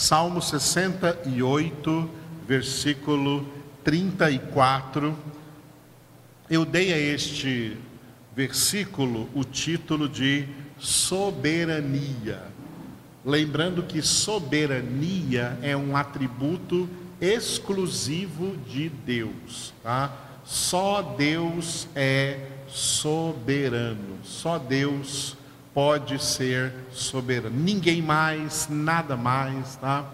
Salmo 68, versículo 34. Eu dei a este versículo o título de soberania. Lembrando que soberania é um atributo exclusivo de Deus, tá? Só Deus é soberano. Só Deus pode ser soberano. Ninguém mais, nada mais, tá?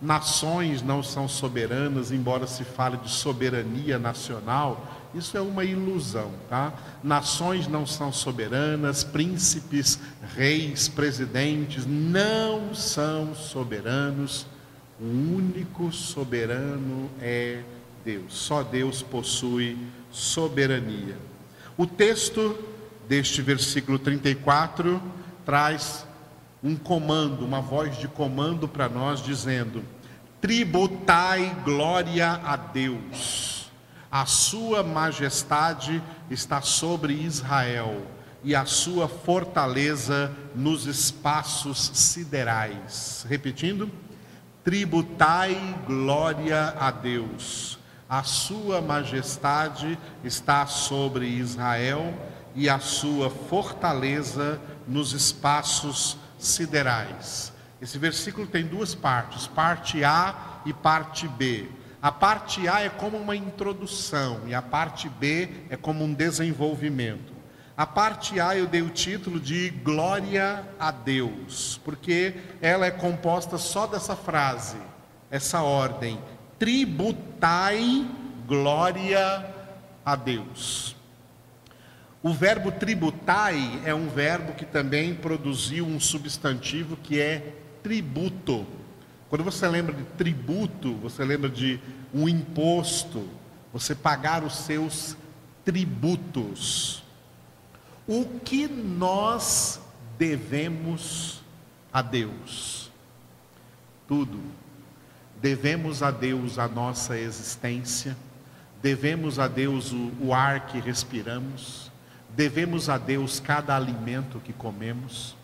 Nações não são soberanas, embora se fale de soberania nacional, isso é uma ilusão, tá? Nações não são soberanas, príncipes, reis, presidentes não são soberanos. O único soberano é Deus. Só Deus possui soberania. O texto deste versículo 34 traz um comando, uma voz de comando para nós, dizendo: Tributai glória a Deus, a sua majestade está sobre Israel e a sua fortaleza nos espaços siderais. Repetindo: Tributai glória a Deus a sua majestade está sobre Israel e a sua fortaleza nos espaços siderais. Esse versículo tem duas partes, parte A e parte B. A parte A é como uma introdução e a parte B é como um desenvolvimento. A parte A eu dei o título de Glória a Deus, porque ela é composta só dessa frase, essa ordem: tributai glória a Deus. O verbo tributai é um verbo que também produziu um substantivo que é tributo. Quando você lembra de tributo, você lembra de um imposto, você pagar os seus tributos. O que nós devemos a Deus? Tudo devemos a Deus a nossa existência, devemos a Deus o, o ar que respiramos, devemos a Deus cada alimento que comemos.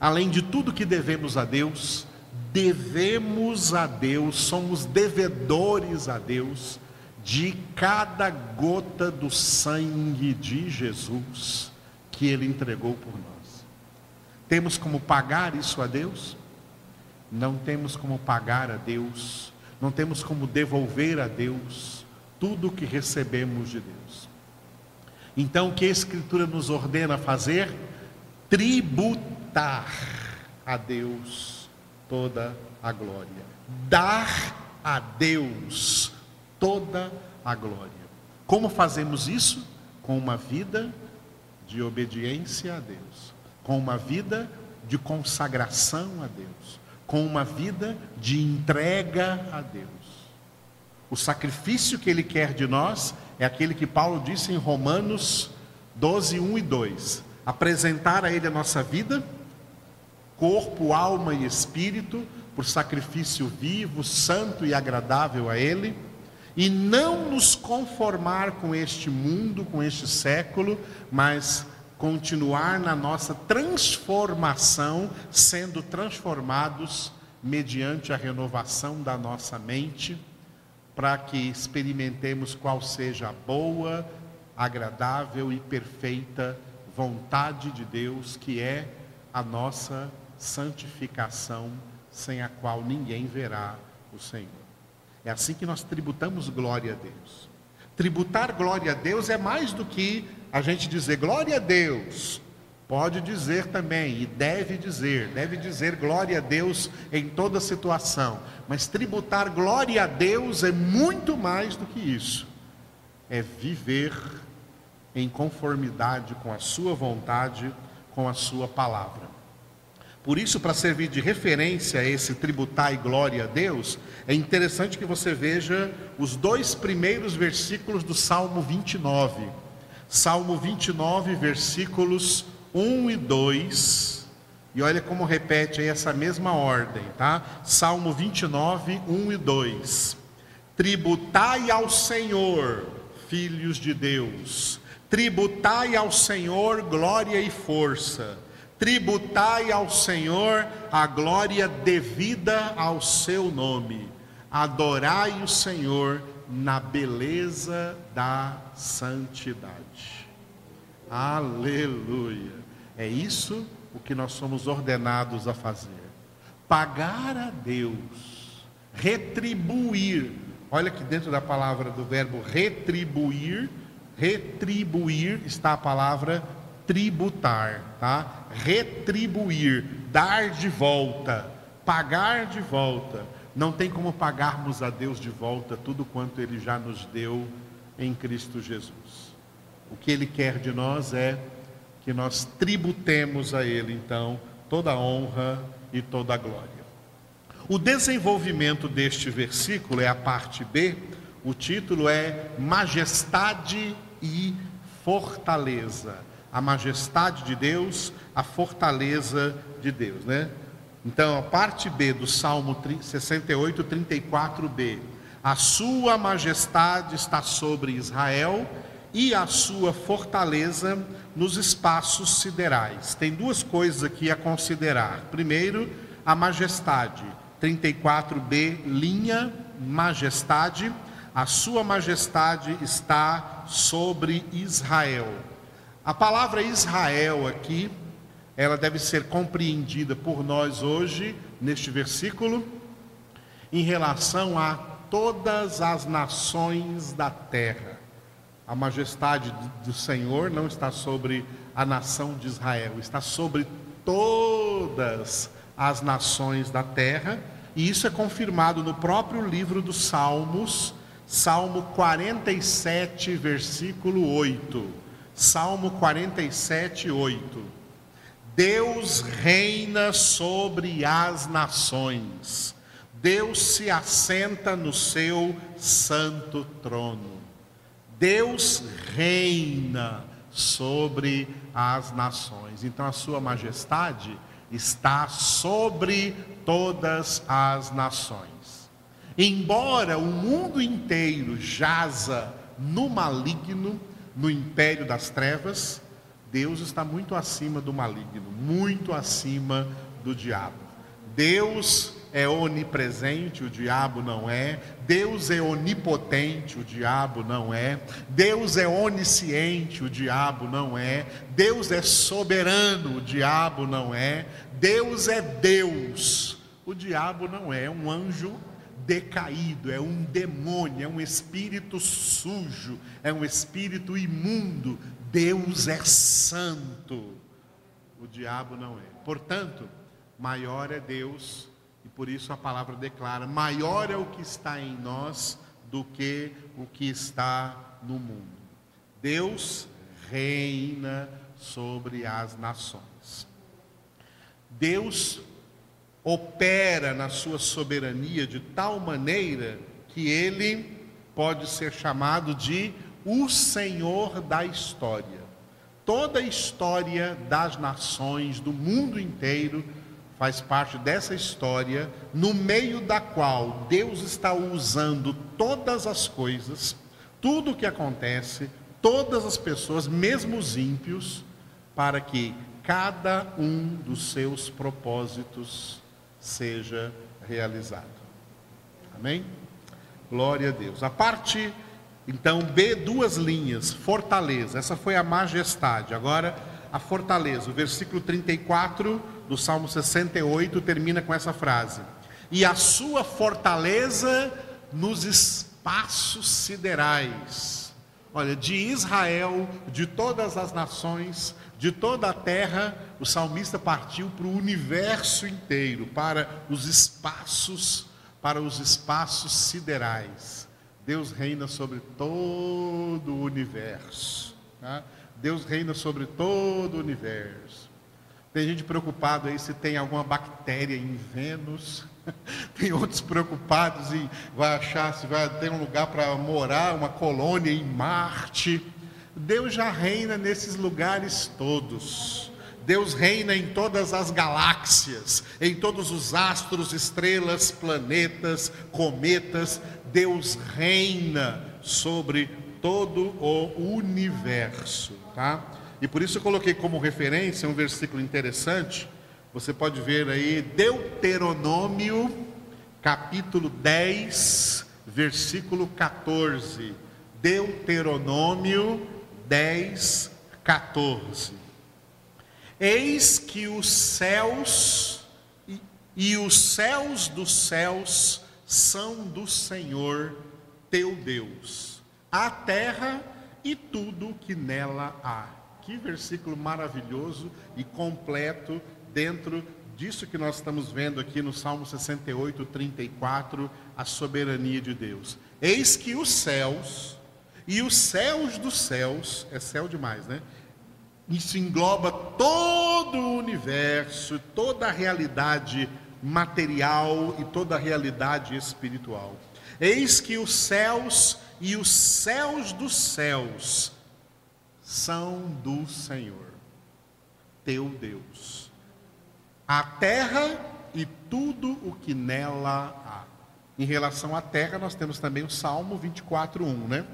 Além de tudo que devemos a Deus, devemos a Deus, somos devedores a Deus de cada gota do sangue de Jesus que Ele entregou por nós. Temos como pagar isso a Deus? não temos como pagar a Deus, não temos como devolver a Deus tudo o que recebemos de Deus. Então, o que a Escritura nos ordena fazer? Tributar a Deus toda a glória. Dar a Deus toda a glória. Como fazemos isso? Com uma vida de obediência a Deus, com uma vida de consagração a Deus, com uma vida de entrega a Deus. O sacrifício que Ele quer de nós é aquele que Paulo disse em Romanos 12, 1 e 2: apresentar a Ele a nossa vida, corpo, alma e espírito, por sacrifício vivo, santo e agradável a Ele, e não nos conformar com este mundo, com este século, mas continuar na nossa transformação, sendo transformados mediante a renovação da nossa mente, para que experimentemos qual seja a boa, agradável e perfeita vontade de Deus, que é a nossa santificação, sem a qual ninguém verá o Senhor. É assim que nós tributamos glória a Deus. Tributar glória a Deus é mais do que a gente dizer glória a Deus. Pode dizer também, e deve dizer, deve dizer glória a Deus em toda situação. Mas tributar glória a Deus é muito mais do que isso. É viver em conformidade com a Sua vontade, com a Sua palavra. Por isso, para servir de referência a esse tributar e glória a Deus, é interessante que você veja os dois primeiros versículos do Salmo 29. Salmo 29, versículos 1 e 2. E olha como repete aí essa mesma ordem, tá? Salmo 29, 1 e 2. Tributai ao Senhor, filhos de Deus, tributai ao Senhor glória e força Tributai ao Senhor a glória devida ao seu nome. Adorai o Senhor na beleza da santidade. Aleluia. É isso o que nós somos ordenados a fazer. Pagar a Deus, retribuir. Olha que dentro da palavra do verbo retribuir, retribuir está a palavra tributar, tá? Retribuir, dar de volta, pagar de volta. Não tem como pagarmos a Deus de volta tudo quanto ele já nos deu em Cristo Jesus. O que ele quer de nós é que nós tributemos a ele então toda a honra e toda a glória. O desenvolvimento deste versículo é a parte B, o título é Majestade e Fortaleza a majestade de Deus, a fortaleza de Deus, né? Então, a parte B do Salmo 68, 34b. A sua majestade está sobre Israel e a sua fortaleza nos espaços siderais. Tem duas coisas aqui a considerar. Primeiro, a majestade. 34b, linha majestade. A sua majestade está sobre Israel. A palavra Israel aqui, ela deve ser compreendida por nós hoje, neste versículo, em relação a todas as nações da terra. A majestade do Senhor não está sobre a nação de Israel, está sobre todas as nações da terra, e isso é confirmado no próprio livro dos Salmos, Salmo 47, versículo 8. Salmo 47, 8. Deus reina sobre as nações, Deus se assenta no seu santo trono. Deus reina sobre as nações. Então a sua majestade está sobre todas as nações. Embora o mundo inteiro jaza no maligno, no império das trevas, Deus está muito acima do maligno, muito acima do diabo. Deus é onipresente, o diabo não é. Deus é onipotente, o diabo não é. Deus é onisciente, o diabo não é. Deus é soberano, o diabo não é. Deus é Deus, o diabo não é. Um anjo decaído, é um demônio, é um espírito sujo, é um espírito imundo. Deus é santo, o diabo não é. Portanto, maior é Deus, por isso a palavra declara: maior é o que está em nós do que o que está no mundo. Deus reina sobre as nações. Deus opera na sua soberania de tal maneira que ele pode ser chamado de o Senhor da história. Toda a história das nações do mundo inteiro faz parte dessa história, no meio da qual Deus está usando todas as coisas, tudo o que acontece, todas as pessoas, mesmo os ímpios, para que cada um dos seus propósitos seja realizado. Amém? Glória a Deus. A parte, então, B, duas linhas, fortaleza. Essa foi a majestade. Agora, a fortaleza. O versículo 34 do Salmo 68 termina com essa frase: E a sua fortaleza nos espaços siderais. Olha, de Israel, de todas as nações, de toda a terra, o salmista partiu para o universo inteiro, para os espaços, para os espaços siderais. Deus reina sobre todo o universo. Tá? Deus reina sobre todo o universo. Tem gente preocupada aí se tem alguma bactéria em Vênus. Tem outros preocupados em vai achar se vai ter um lugar para morar, uma colônia em Marte. Deus já reina nesses lugares todos. Deus reina em todas as galáxias, em todos os astros, estrelas, planetas, cometas. Deus reina sobre todo o universo, tá? E por isso eu coloquei como referência um versículo interessante. Você pode ver aí Deuteronômio, capítulo 10, versículo 14. Deuteronômio 10, 14. Eis que os céus e, e os céus dos céus são do Senhor teu Deus, a terra e tudo que nela há. Que versículo maravilhoso e completo dentro disso que nós estamos vendo aqui no Salmo 68, 34, a soberania de Deus. Eis que os céus e os céus dos céus, é céu demais, né? Isso engloba todo o universo, toda a realidade material e toda a realidade espiritual. Eis que os céus e os céus dos céus são do Senhor, teu Deus. A terra e tudo o que nela há. Em relação à terra, nós temos também o Salmo 24:1, né?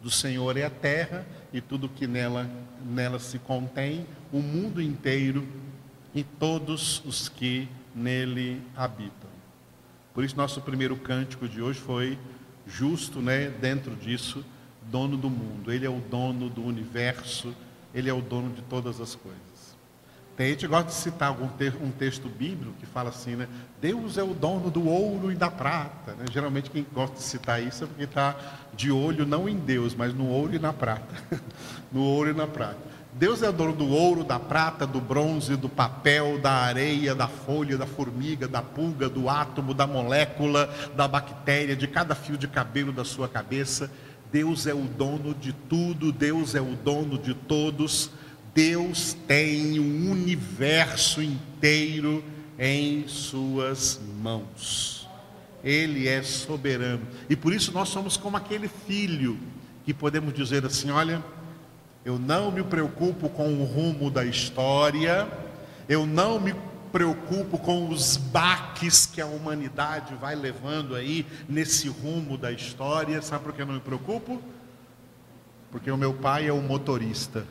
Do Senhor é a terra e tudo que nela nela se contém, o mundo inteiro e todos os que nele habitam. Por isso nosso primeiro cântico de hoje foi justo, né, dentro disso, dono do mundo. Ele é o dono do universo, ele é o dono de todas as coisas. Tem gente que gosta de citar algum te um texto bíblico que fala assim, né? Deus é o dono do ouro e da prata. Né? Geralmente quem gosta de citar isso é porque está de olho não em Deus, mas no ouro e na prata. no ouro e na prata. Deus é dono do ouro, da prata, do bronze, do papel, da areia, da folha, da formiga, da pulga, do átomo, da molécula, da bactéria, de cada fio de cabelo da sua cabeça. Deus é o dono de tudo, Deus é o dono de todos. Deus tem o universo inteiro em suas mãos. Ele é soberano. E por isso nós somos como aquele filho que podemos dizer assim: olha, eu não me preocupo com o rumo da história, eu não me preocupo com os baques que a humanidade vai levando aí nesse rumo da história. Sabe por que eu não me preocupo? Porque o meu pai é o motorista.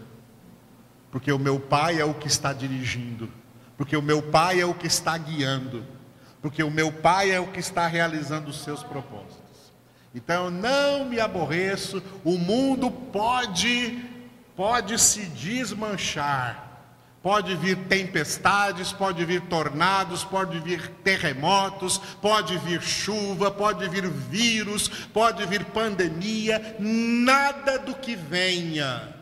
Porque o meu pai é o que está dirigindo. Porque o meu pai é o que está guiando. Porque o meu pai é o que está realizando os seus propósitos. Então não me aborreço, o mundo pode pode se desmanchar. Pode vir tempestades, pode vir tornados, pode vir terremotos, pode vir chuva, pode vir vírus, pode vir pandemia, nada do que venha,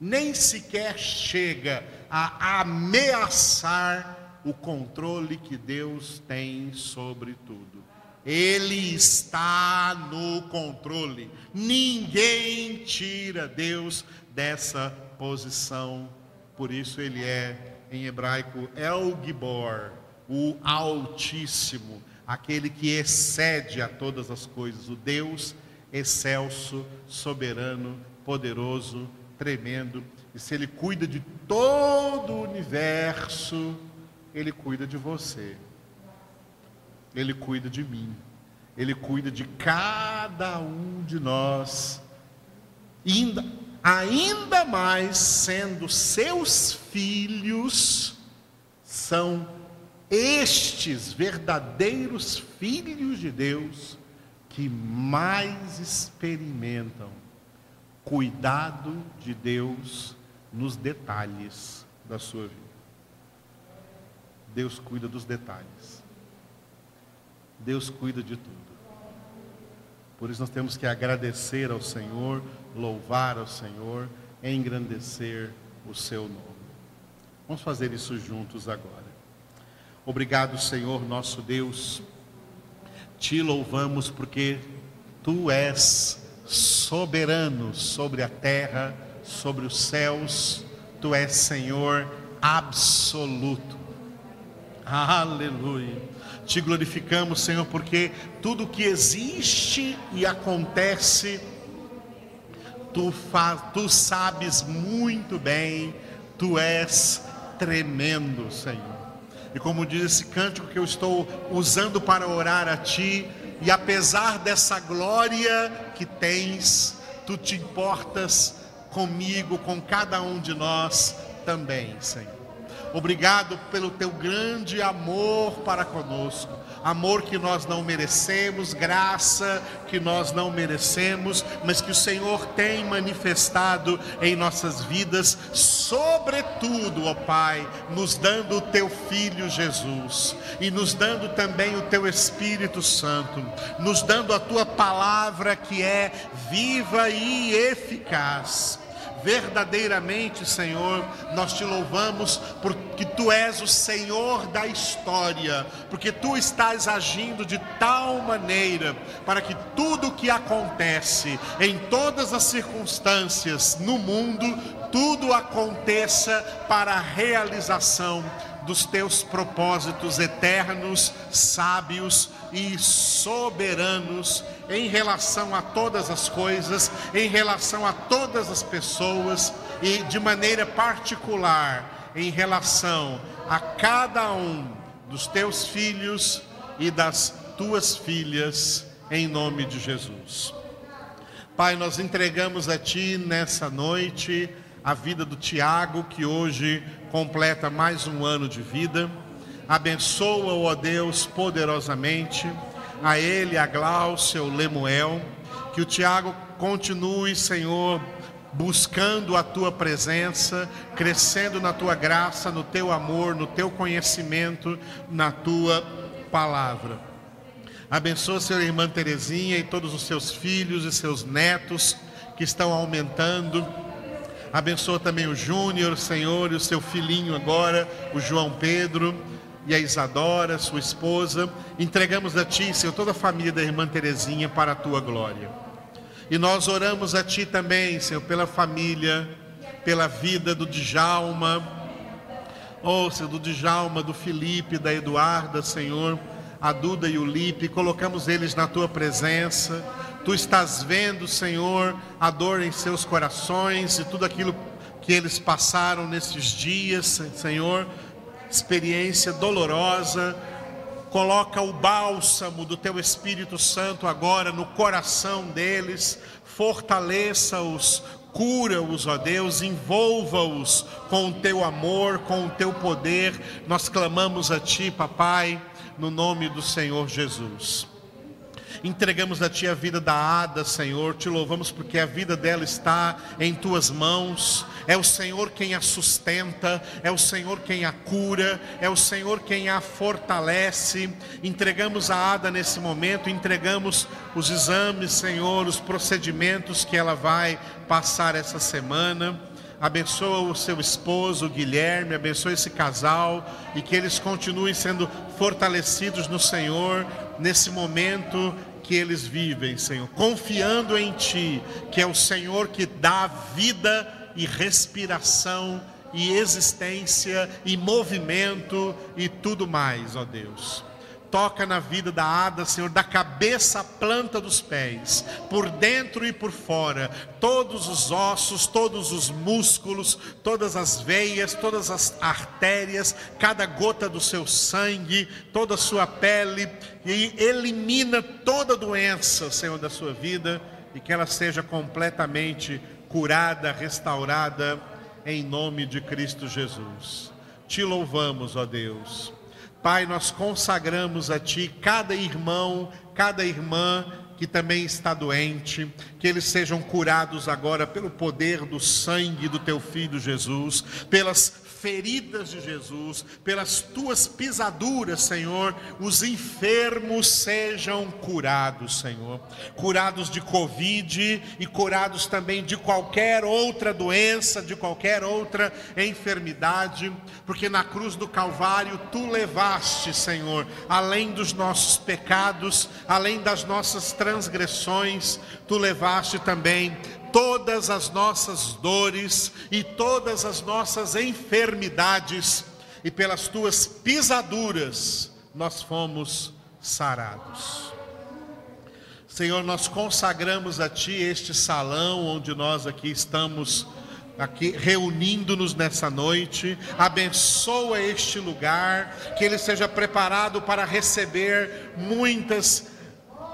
nem sequer chega a ameaçar o controle que Deus tem sobre tudo. Ele está no controle. Ninguém tira Deus dessa posição. Por isso ele é, em hebraico, El Gibor, o Altíssimo, aquele que excede a todas as coisas, o Deus excelso, soberano, poderoso, tremendo. E se ele cuida de todo o universo, ele cuida de você. Ele cuida de mim. Ele cuida de cada um de nós. Ainda, ainda mais sendo seus filhos, são estes verdadeiros filhos de Deus que mais experimentam cuidado de Deus nos detalhes da sua vida. Deus cuida dos detalhes. Deus cuida de tudo. Por isso nós temos que agradecer ao Senhor, louvar ao Senhor, engrandecer o seu nome. Vamos fazer isso juntos agora. Obrigado, Senhor, nosso Deus. Te louvamos porque tu és soberano sobre a terra, sobre os céus. Tu és Senhor absoluto. Aleluia. Te glorificamos, Senhor, porque tudo que existe e acontece, tu, faz, tu sabes muito bem, tu és tremendo, Senhor. E como diz esse cântico que eu estou usando para orar a Ti, e apesar dessa glória que tens, tu te importas comigo, com cada um de nós também, Senhor. Obrigado pelo teu grande amor para conosco. Amor que nós não merecemos, graça que nós não merecemos, mas que o Senhor tem manifestado em nossas vidas, sobretudo, ó Pai, nos dando o teu filho Jesus e nos dando também o teu Espírito Santo, nos dando a tua palavra que é viva e eficaz verdadeiramente, Senhor, nós te louvamos porque tu és o Senhor da história, porque tu estás agindo de tal maneira para que tudo o que acontece em todas as circunstâncias no mundo, tudo aconteça para a realização dos teus propósitos eternos, sábios e soberanos em relação a todas as coisas, em relação a todas as pessoas e de maneira particular em relação a cada um dos teus filhos e das tuas filhas, em nome de Jesus. Pai, nós entregamos a Ti nessa noite a vida do Tiago, que hoje completa mais um ano de vida. Abençoa-o, ó Deus, poderosamente. A ele, a Glaucia, o Lemuel. Que o Tiago continue, Senhor, buscando a tua presença, crescendo na tua graça, no teu amor, no teu conhecimento, na tua palavra. Abençoa, Senhor, a irmã Terezinha e todos os seus filhos e seus netos que estão aumentando Abençoa também o Júnior, Senhor, e o seu filhinho agora, o João Pedro e a Isadora, sua esposa. Entregamos a Ti, Senhor, toda a família da irmã Terezinha para a Tua glória. E nós oramos a Ti também, Senhor, pela família, pela vida do Djalma, oh, Senhor, do Djalma, do Felipe, da Eduarda, Senhor, a Duda e o Lipe, colocamos eles na Tua presença Tu estás vendo, Senhor, a dor em seus corações e tudo aquilo que eles passaram nesses dias, Senhor, experiência dolorosa. Coloca o bálsamo do teu Espírito Santo agora no coração deles, fortaleça-os, cura-os, ó Deus, envolva-os com o teu amor, com o teu poder. Nós clamamos a Ti, Papai, no nome do Senhor Jesus. Entregamos a Ti a vida da Ada, Senhor. Te louvamos porque a vida dela está em Tuas mãos. É o Senhor quem a sustenta, é o Senhor quem a cura, é o Senhor quem a fortalece. Entregamos a Ada nesse momento, entregamos os exames, Senhor, os procedimentos que ela vai passar essa semana abençoa o seu esposo, o Guilherme, abençoa esse casal e que eles continuem sendo fortalecidos no Senhor nesse momento que eles vivem, Senhor, confiando em Ti, que é o Senhor que dá vida e respiração e existência e movimento e tudo mais, ó Deus toca na vida da Ada, Senhor, da cabeça à planta dos pés, por dentro e por fora, todos os ossos, todos os músculos, todas as veias, todas as artérias, cada gota do seu sangue, toda a sua pele, e elimina toda doença, Senhor, da sua vida, e que ela seja completamente curada, restaurada, em nome de Cristo Jesus. Te louvamos, ó Deus Pai, nós consagramos a Ti cada irmão, cada irmã que também está doente, que eles sejam curados agora pelo poder do sangue do Teu Filho Jesus, pelas feridas de Jesus, pelas tuas pisaduras, Senhor, os enfermos sejam curados, Senhor. Curados de Covid e curados também de qualquer outra doença, de qualquer outra enfermidade, porque na cruz do Calvário tu levaste, Senhor, além dos nossos pecados, além das nossas transgressões, tu levaste também todas as nossas dores e todas as nossas enfermidades, e pelas tuas pisaduras nós fomos sarados. Senhor, nós consagramos a Ti este salão onde nós aqui estamos aqui reunindo-nos nessa noite. Abençoa este lugar, que ele seja preparado para receber muitas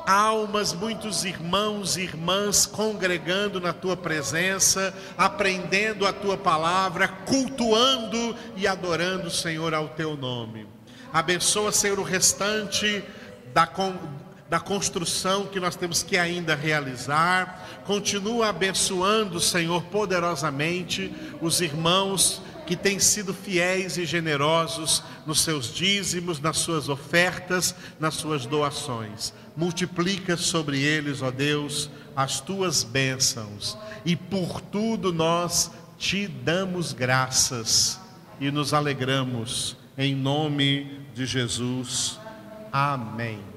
almas, muitos irmãos e irmãs congregando na tua presença, aprendendo a tua palavra, cultuando e adorando, Senhor, ao teu nome. Abençoa, Senhor, o restante da, da construção que nós temos que ainda realizar. Continua abençoando, Senhor, poderosamente os irmãos que têm sido fiéis e generosos nos seus dízimos, nas suas ofertas, nas suas doações. Multiplica sobre eles, ó Deus, as tuas bênçãos, e por tudo nós te damos graças e nos alegramos, em nome de Jesus. Amém.